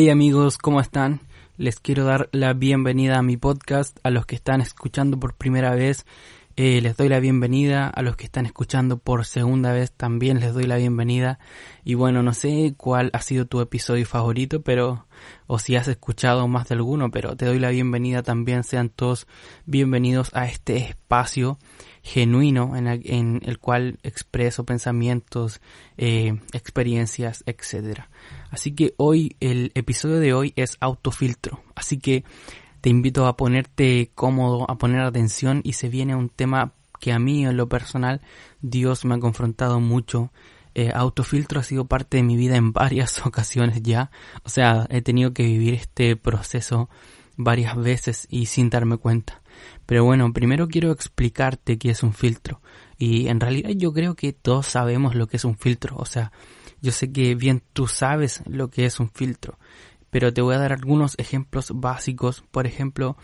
Hey amigos, ¿cómo están? Les quiero dar la bienvenida a mi podcast, a los que están escuchando por primera vez, eh, les doy la bienvenida, a los que están escuchando por segunda vez también les doy la bienvenida y bueno, no sé cuál ha sido tu episodio favorito, pero o si has escuchado más de alguno, pero te doy la bienvenida también, sean todos bienvenidos a este espacio genuino en el, cual expreso pensamientos, eh, experiencias, etcétera. Así que hoy, el episodio de hoy es autofiltro. Así que te invito a ponerte cómodo, a poner atención y se viene un tema que a mí en lo personal Dios me ha confrontado mucho. Eh, autofiltro ha sido parte de mi vida en varias ocasiones ya. O sea, he tenido que vivir este proceso varias veces y sin darme cuenta. Pero bueno, primero quiero explicarte qué es un filtro. Y en realidad yo creo que todos sabemos lo que es un filtro. O sea, yo sé que bien tú sabes lo que es un filtro, pero te voy a dar algunos ejemplos básicos. Por ejemplo,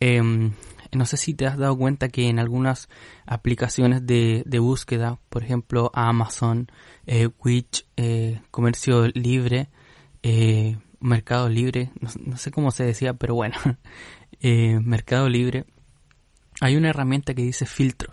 em, no sé si te has dado cuenta que en algunas aplicaciones de, búsqueda, por ejemplo Amazon, eh, Witch, eh, Comercio Libre, eh, Mercado Libre, no, sé cómo se decía, pero bueno, eh, Mercado Libre, hay una herramienta que dice filtro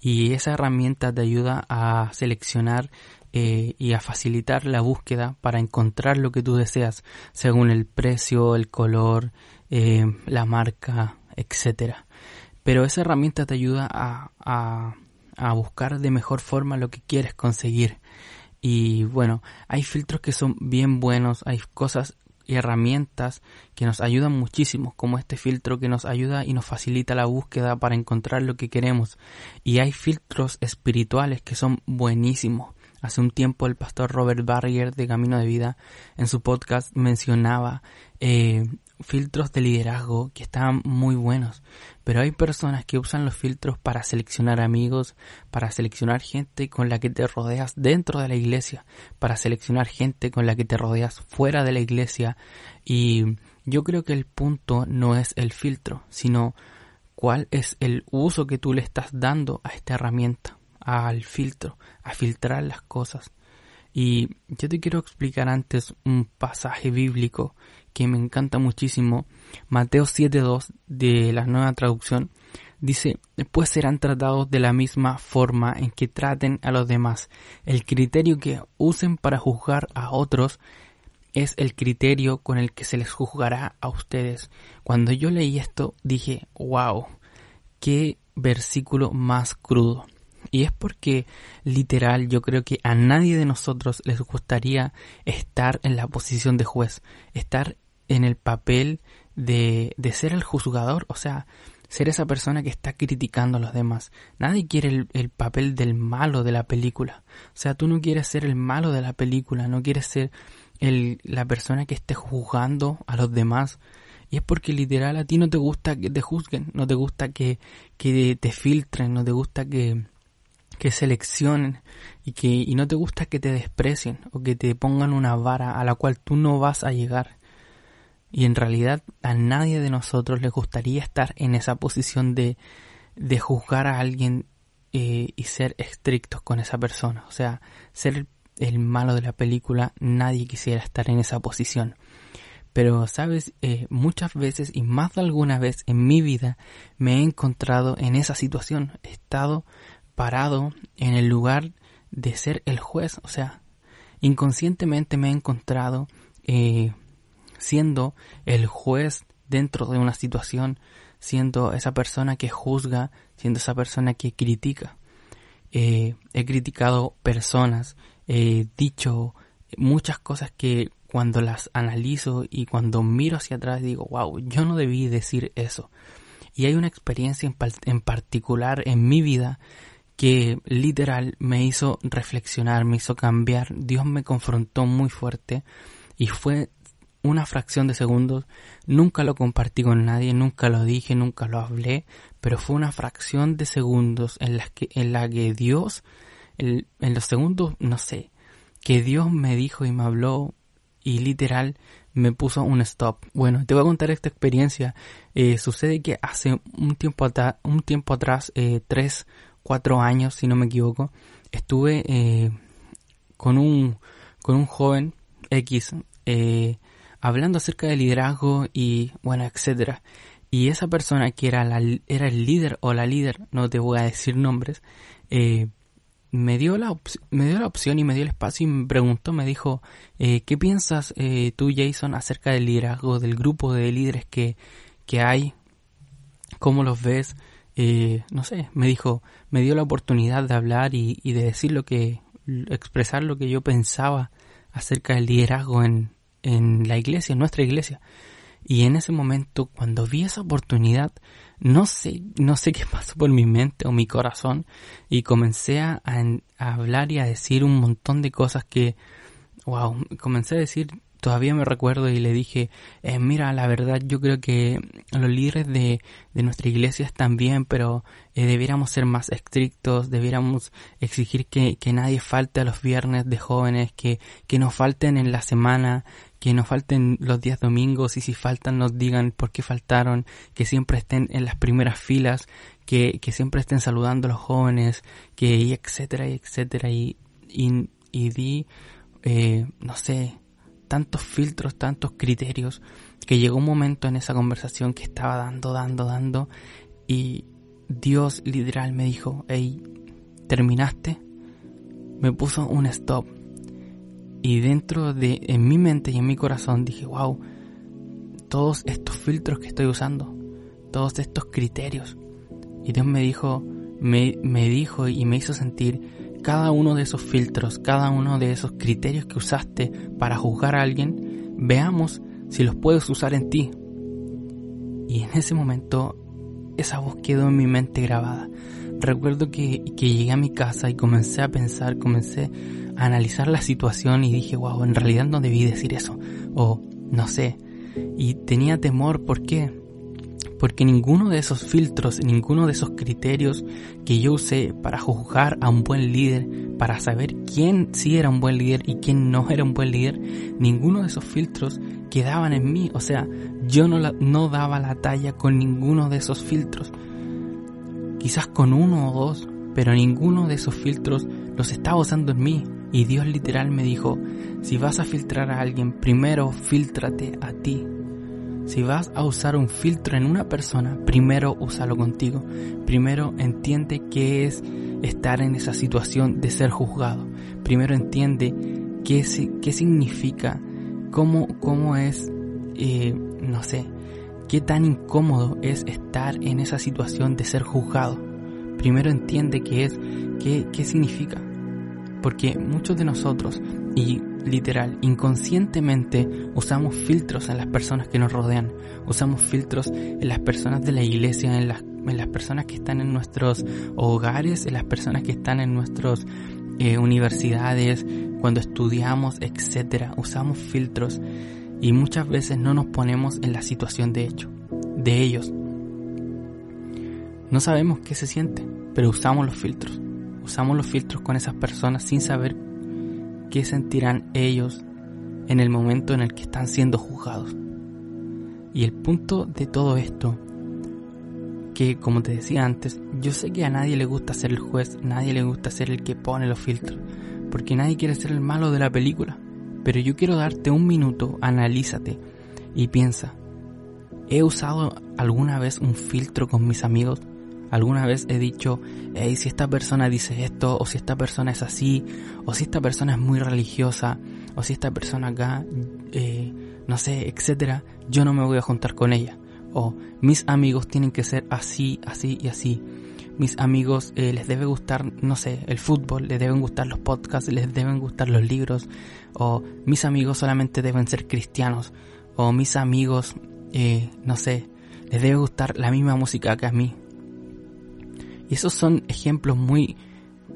y esa herramienta te ayuda a seleccionar eh, y a facilitar la búsqueda para encontrar lo que tú deseas según el precio, el color, eh, la marca, etcétera. Pero esa herramienta te ayuda a, a, a buscar de mejor forma lo que quieres conseguir. Y bueno, hay filtros que son bien buenos, hay cosas y herramientas que nos ayudan muchísimo, como este filtro que nos ayuda y nos facilita la búsqueda para encontrar lo que queremos. Y hay filtros espirituales que son buenísimos. Hace un tiempo el pastor Robert Barrier de Camino de Vida en su podcast mencionaba eh, filtros de liderazgo que estaban muy buenos, pero hay personas que usan los filtros para seleccionar amigos, para seleccionar gente con la que te rodeas dentro de la iglesia, para seleccionar gente con la que te rodeas fuera de la iglesia. Y yo creo que el punto no es el filtro, sino cuál es el uso que tú le estás dando a esta herramienta al filtro, a filtrar las cosas. Y yo te quiero explicar antes un pasaje bíblico que me encanta muchísimo. Mateo 7.2 de la nueva traducción dice, pues serán tratados de la misma forma en que traten a los demás. El criterio que usen para juzgar a otros es el criterio con el que se les juzgará a ustedes. Cuando yo leí esto dije, wow, qué versículo más crudo. Y es porque literal yo creo que a nadie de nosotros les gustaría estar en la posición de juez, estar en el papel de, de ser el juzgador, o sea, ser esa persona que está criticando a los demás. Nadie quiere el, el, papel del malo de la película. O sea, tú no quieres ser el malo de la película, no quieres ser el, la persona que esté juzgando a los demás. Y es porque literal a ti no te gusta que te juzguen, no te gusta que, que te filtren, no te gusta que, que seleccionen y que y no te gusta que te desprecien o que te pongan una vara a la cual tú no vas a llegar. Y en realidad a nadie de nosotros le gustaría estar en esa posición de, de juzgar a alguien eh, y ser estrictos con esa persona. O sea, ser el, malo de la película, nadie quisiera estar en esa posición. Pero, sabes, eh, muchas veces y más de alguna vez en mi vida me he encontrado en esa situación. He estado parado en el lugar de ser el juez. O sea, inconscientemente me he encontrado eh, siendo el juez dentro de una situación, siendo esa persona que juzga, siendo esa persona que critica. Eh, he criticado personas, he dicho muchas cosas que cuando las analizo y cuando miro hacia atrás digo, wow, yo no debí decir eso. Y hay una experiencia en, en particular en mi vida que literal me hizo reflexionar, me hizo cambiar. Dios me confrontó muy fuerte y fue una fracción de segundos. Nunca lo compartí con nadie, nunca lo dije, nunca lo hablé, pero fue una fracción de segundos en la que, en la que Dios, en, los segundos, no sé, que Dios me dijo y me habló y literal me puso un stop. Bueno, te voy a contar esta experiencia. Eh, sucede que hace un tiempo, un tiempo atrás, eh, tres cuatro años, si no me equivoco, estuve eh, con un con un joven X eh, hablando acerca de liderazgo y bueno, etcétera. Y esa persona que era, la, era el líder o la líder, no te voy a decir nombres, eh, me, dio la me dio la opción y me dio el espacio y me preguntó, me dijo, ¿qué piensas eh, tú, Jason, acerca del liderazgo, del grupo de líderes que, que hay? ¿Cómo los ves? Eh, no sé, me dijo, me dio la oportunidad de hablar y, de decir lo que, expresar lo que yo pensaba acerca del liderazgo en, en la iglesia, en nuestra iglesia. Y en ese momento, cuando vi esa oportunidad, no sé, no sé qué pasó por mi mente o mi corazón y comencé a hablar y a decir un montón de cosas que, wow, comencé a decir todavía me recuerdo y le dije, eh, mira, la verdad yo creo que los líderes de, de nuestra iglesia están bien, pero eh, debiéramos ser más estrictos, debiéramos exigir que, que, nadie falte a los viernes de jóvenes, que, que no falten en la semana, que no falten los días domingos y si faltan nos digan por qué faltaron, que siempre estén en las primeras filas, que, que siempre estén saludando a los jóvenes, que y etcétera y etcétera y, y, y di, eh, no sé, tantos filtros, tantos criterios, que llegó un momento en esa conversación que estaba dando, dando, dando, y Dios literal me dijo, hey, ¿terminaste? Me puso un stop. Y dentro de, en mi mente y en mi corazón dije, wow, todos estos filtros que estoy usando, todos estos criterios. Y Dios me dijo, me, me dijo y me hizo sentir cada uno de esos filtros, cada uno de esos criterios que usaste para juzgar a alguien, veamos si los puedes usar en ti. Y en ese momento esa voz quedó en mi mente grabada. Recuerdo que, que llegué a mi casa y comencé a pensar, comencé a analizar la situación y dije, wow, en realidad no debí decir eso. O no sé. Y tenía temor, ¿por qué? Porque ninguno de esos filtros, ninguno de esos criterios que yo usé para juzgar a un buen líder, para saber quién sí era un buen líder y quién no era un buen líder, ninguno de esos filtros quedaban en mí. O sea, yo no, daba la talla con ninguno de esos filtros. Quizás con uno o dos, pero ninguno de esos filtros los estaba usando en mí. Y Dios literal me dijo, si vas a filtrar a alguien, primero filtrate a ti si vas a usar un filtro en una persona, primero úsalo contigo. Primero entiende qué es estar en esa situación de ser juzgado. Primero entiende qué, qué significa, cómo, cómo es, eh, no sé, qué tan incómodo es estar en esa situación de ser juzgado. Primero entiende qué es, qué, qué significa. Porque muchos de nosotros, y literal, inconscientemente usamos filtros en las personas que nos rodean, usamos filtros en las personas de la iglesia, en las, en las personas que están en nuestros hogares, en las personas que están en nuestras eh, universidades, cuando estudiamos, etcétera. Usamos filtros y muchas veces no nos ponemos en la situación de hecho, de ellos. No sabemos qué se siente, pero usamos los filtros. Usamos los filtros con esas personas sin saber qué sentirán ellos en el momento en el que están siendo juzgados. Y el punto de todo esto, que como te decía antes, yo sé que a nadie le gusta ser el juez, nadie le gusta ser el que pone los filtros, porque nadie quiere ser el malo de la película. Pero yo quiero darte un minuto, analízate y piensa, ¿he usado alguna vez un filtro con mis amigos? Alguna vez he dicho, hey, si esta persona dice esto, o si esta persona es así, o si esta persona es muy religiosa, o si esta persona acá, eh, no sé, etcétera, yo no me voy a juntar con ella. O mis amigos tienen que ser así, así y así. Mis amigos eh, les debe gustar, no sé, el fútbol, les deben gustar los podcasts, les deben gustar los libros. O mis amigos solamente deben ser cristianos. O mis amigos, eh, no sé, les debe gustar la misma música que a mí y esos son ejemplos muy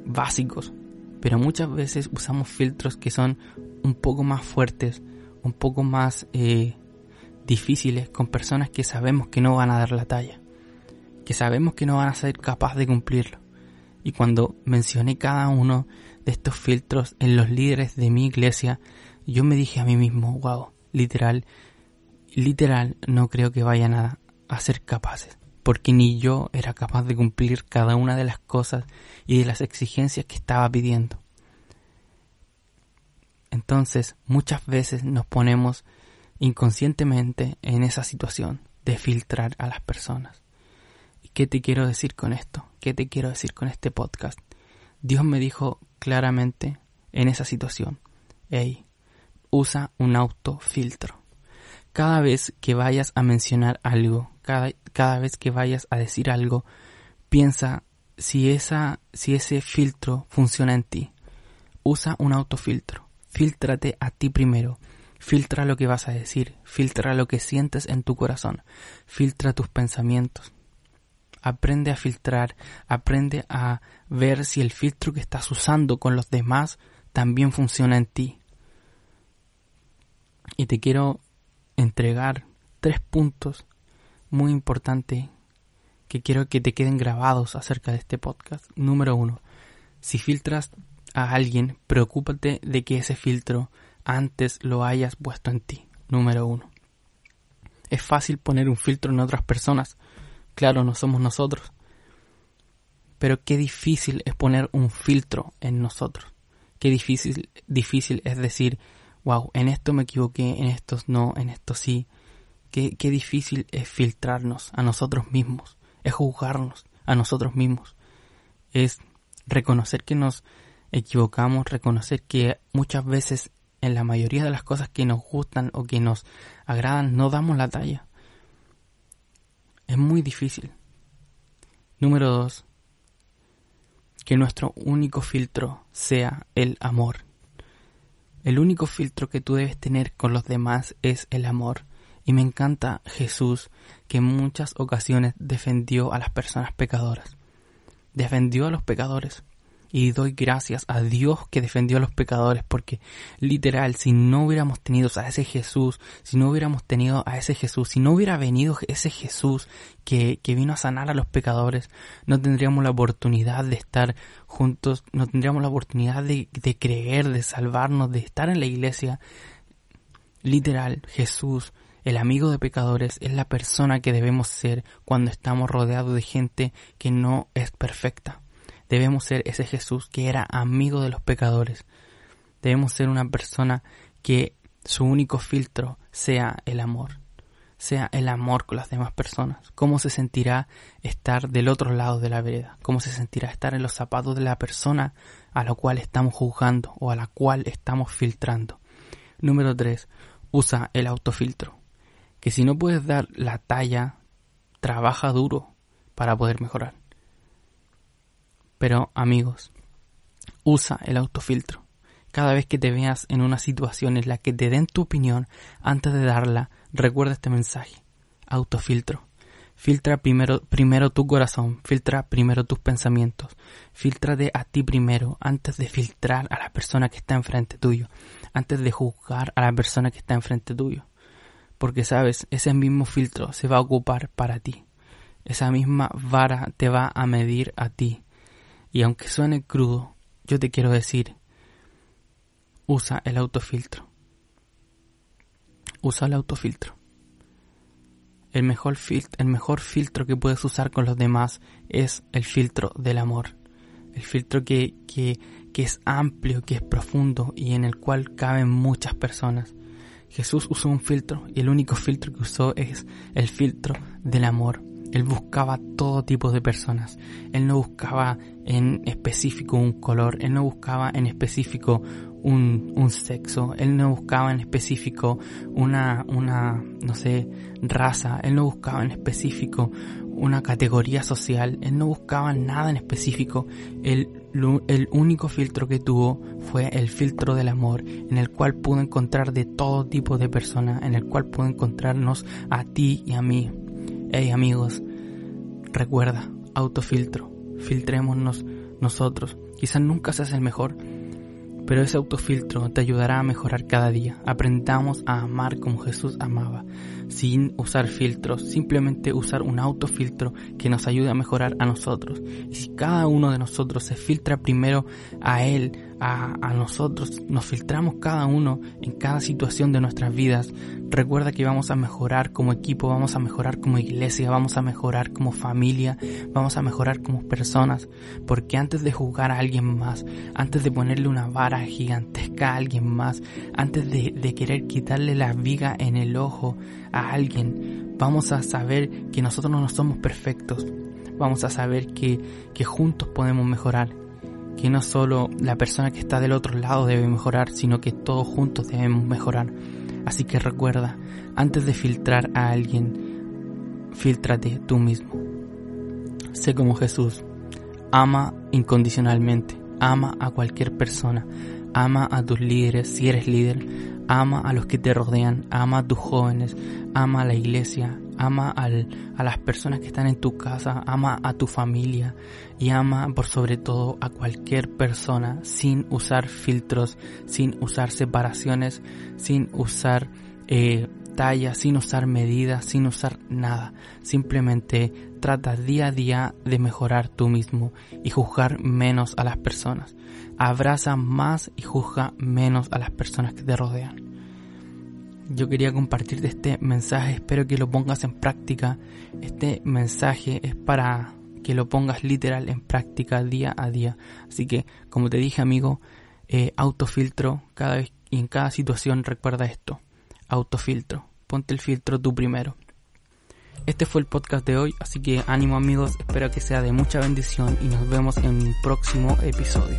básicos, pero muchas veces usamos filtros que son un poco más fuertes, un poco más eh, difíciles con personas que sabemos que no van a dar la talla, que sabemos que no van a ser capaces de cumplirlo. Y cuando mencioné cada uno de estos filtros en los líderes de mi iglesia, yo me dije a mí mismo, wow, literal, literal, no creo que vayan a, a ser capaces porque ni yo era capaz de cumplir cada una de las cosas y de las exigencias que estaba pidiendo. Entonces, muchas veces nos ponemos inconscientemente en esa situación de filtrar a las personas. ¿Y qué te quiero decir con esto? ¿Qué te quiero decir con este podcast? Dios me dijo claramente en esa situación, hey, usa un autofiltro. Cada vez que vayas a mencionar algo, cada, cada vez que vayas a decir algo, piensa si, esa, si ese filtro funciona en ti. Usa un autofiltro. Filtrate a ti primero. Filtra lo que vas a decir. Filtra lo que sientes en tu corazón. Filtra tus pensamientos. Aprende a filtrar. Aprende a ver si el filtro que estás usando con los demás también funciona en ti. Y te quiero entregar tres puntos muy importantes que quiero que te queden grabados acerca de este podcast. Número uno, si filtras a alguien, preocúpate de que ese filtro antes lo hayas puesto en ti. Número uno. Es fácil poner un filtro en otras personas. Claro, no somos nosotros. Pero qué difícil es poner un filtro en nosotros. Qué difícil, difícil es decir, wow, en esto me equivoqué, en estos no, en esto sí. Qué, qué difícil es filtrarnos a nosotros mismos, es juzgarnos a nosotros mismos, es reconocer que nos equivocamos, reconocer que muchas veces en la mayoría de las cosas que nos gustan o que nos agradan no damos la talla. Es muy difícil. Número dos, que nuestro único filtro sea el amor. El único filtro que tú debes tener con los demás es el amor. Y me encanta Jesús que en muchas ocasiones defendió a las personas pecadoras. Defendió a los pecadores y doy gracias a Dios que defendió a los pecadores porque literal si no hubiéramos tenido a ese Jesús, si no hubiéramos tenido a ese Jesús, si no hubiera venido ese Jesús que, que vino a sanar a los pecadores, no tendríamos la oportunidad de estar juntos, no tendríamos la oportunidad de, de creer, de salvarnos, de estar en la iglesia. Literal, Jesús el amigo de pecadores es la persona que debemos ser cuando estamos rodeados de gente que no es perfecta. Debemos ser ese Jesús que era amigo de los pecadores. Debemos ser una persona que su único filtro sea el amor, sea el amor con las demás personas. ¿Cómo se sentirá estar del otro lado de la vereda? ¿Cómo se sentirá estar en los zapatos de la persona a la cual estamos juzgando o a la cual estamos filtrando? Número 3. Usa el autofiltro. Que si no puedes dar la talla, trabaja duro para poder mejorar. Pero amigos, usa el autofiltro. Cada vez que te veas en una situación en la que te den tu opinión, antes de darla, recuerda este mensaje. Autofiltro. Filtra primero, primero tu corazón, filtra primero tus pensamientos, filtrate a ti primero antes de filtrar a la persona que está enfrente tuyo, antes de juzgar a la persona que está enfrente tuyo. Porque sabes, ese mismo filtro se va a ocupar para ti. Esa misma vara te va a medir a ti. Y aunque suene crudo, yo te quiero decir, usa el autofiltro. Usa el autofiltro. El mejor, el mejor filtro que puedes usar con los demás es el filtro del amor. El filtro que, que, que es amplio, que es profundo y en el cual caben muchas personas. Jesús usó un filtro y el único filtro que usó es el filtro del amor. Él buscaba todo tipo de personas. Él no buscaba en específico un color, él no buscaba en específico un, sexo, él no buscaba en específico una, una, no sé, raza, él no buscaba en específico una categoría social, él no buscaba nada en específico. El, el único filtro que tuvo fue el filtro del amor, en el cual pudo encontrar de todo tipo de personas, en el cual pudo encontrarnos a ti y a mí. Hey amigos, recuerda, autofiltro, filtrémonos nosotros. Quizás nunca seas el mejor, pero ese autofiltro te ayudará a mejorar cada día. Aprendamos a amar como Jesús amaba. sin usar filtros, simplemente usar un autofiltro que nos ayude a mejorar a nosotros. Y si cada uno de nosotros se filtra primero a él, a, nosotros, nos filtramos cada uno en cada situación de nuestras vidas, recuerda que vamos a mejorar como equipo, vamos a mejorar como iglesia, vamos a mejorar como familia, vamos a mejorar como personas, porque antes de juzgar a alguien más, antes de ponerle una vara gigantesca a alguien más, antes de, de querer quitarle la viga en el ojo a alguien, vamos a saber que nosotros no somos perfectos, vamos a saber que, que juntos podemos mejorar que no solo la persona que está del otro lado debe mejorar, sino que todos juntos debemos mejorar. Así que recuerda, antes de filtrar a alguien, filtrate tú mismo. Sé como Jesús. Ama incondicionalmente. Ama a cualquier persona. Ama a tus líderes si eres líder. Ama a los que te rodean. Ama a tus jóvenes. Ama a la iglesia ama a las personas que están en tu casa, ama a tu familia y ama por sobre todo a cualquier persona sin usar filtros, sin usar separaciones, sin usar eh, tallas, sin usar medidas, sin usar nada. Simplemente trata día a día de mejorar tú mismo y juzgar menos a las personas. Abraza más y juzga menos a las personas que te rodean yo quería compartirte este mensaje, espero que lo pongas en práctica. Este mensaje es para que lo pongas literal en práctica día a día. Así que, como te dije amigo, eh, autofiltro cada vez y en cada situación recuerda esto. Autofiltro. Ponte el filtro tú primero. Este fue el podcast de hoy, así que ánimo amigos, espero que sea de mucha bendición y nos vemos en un próximo episodio.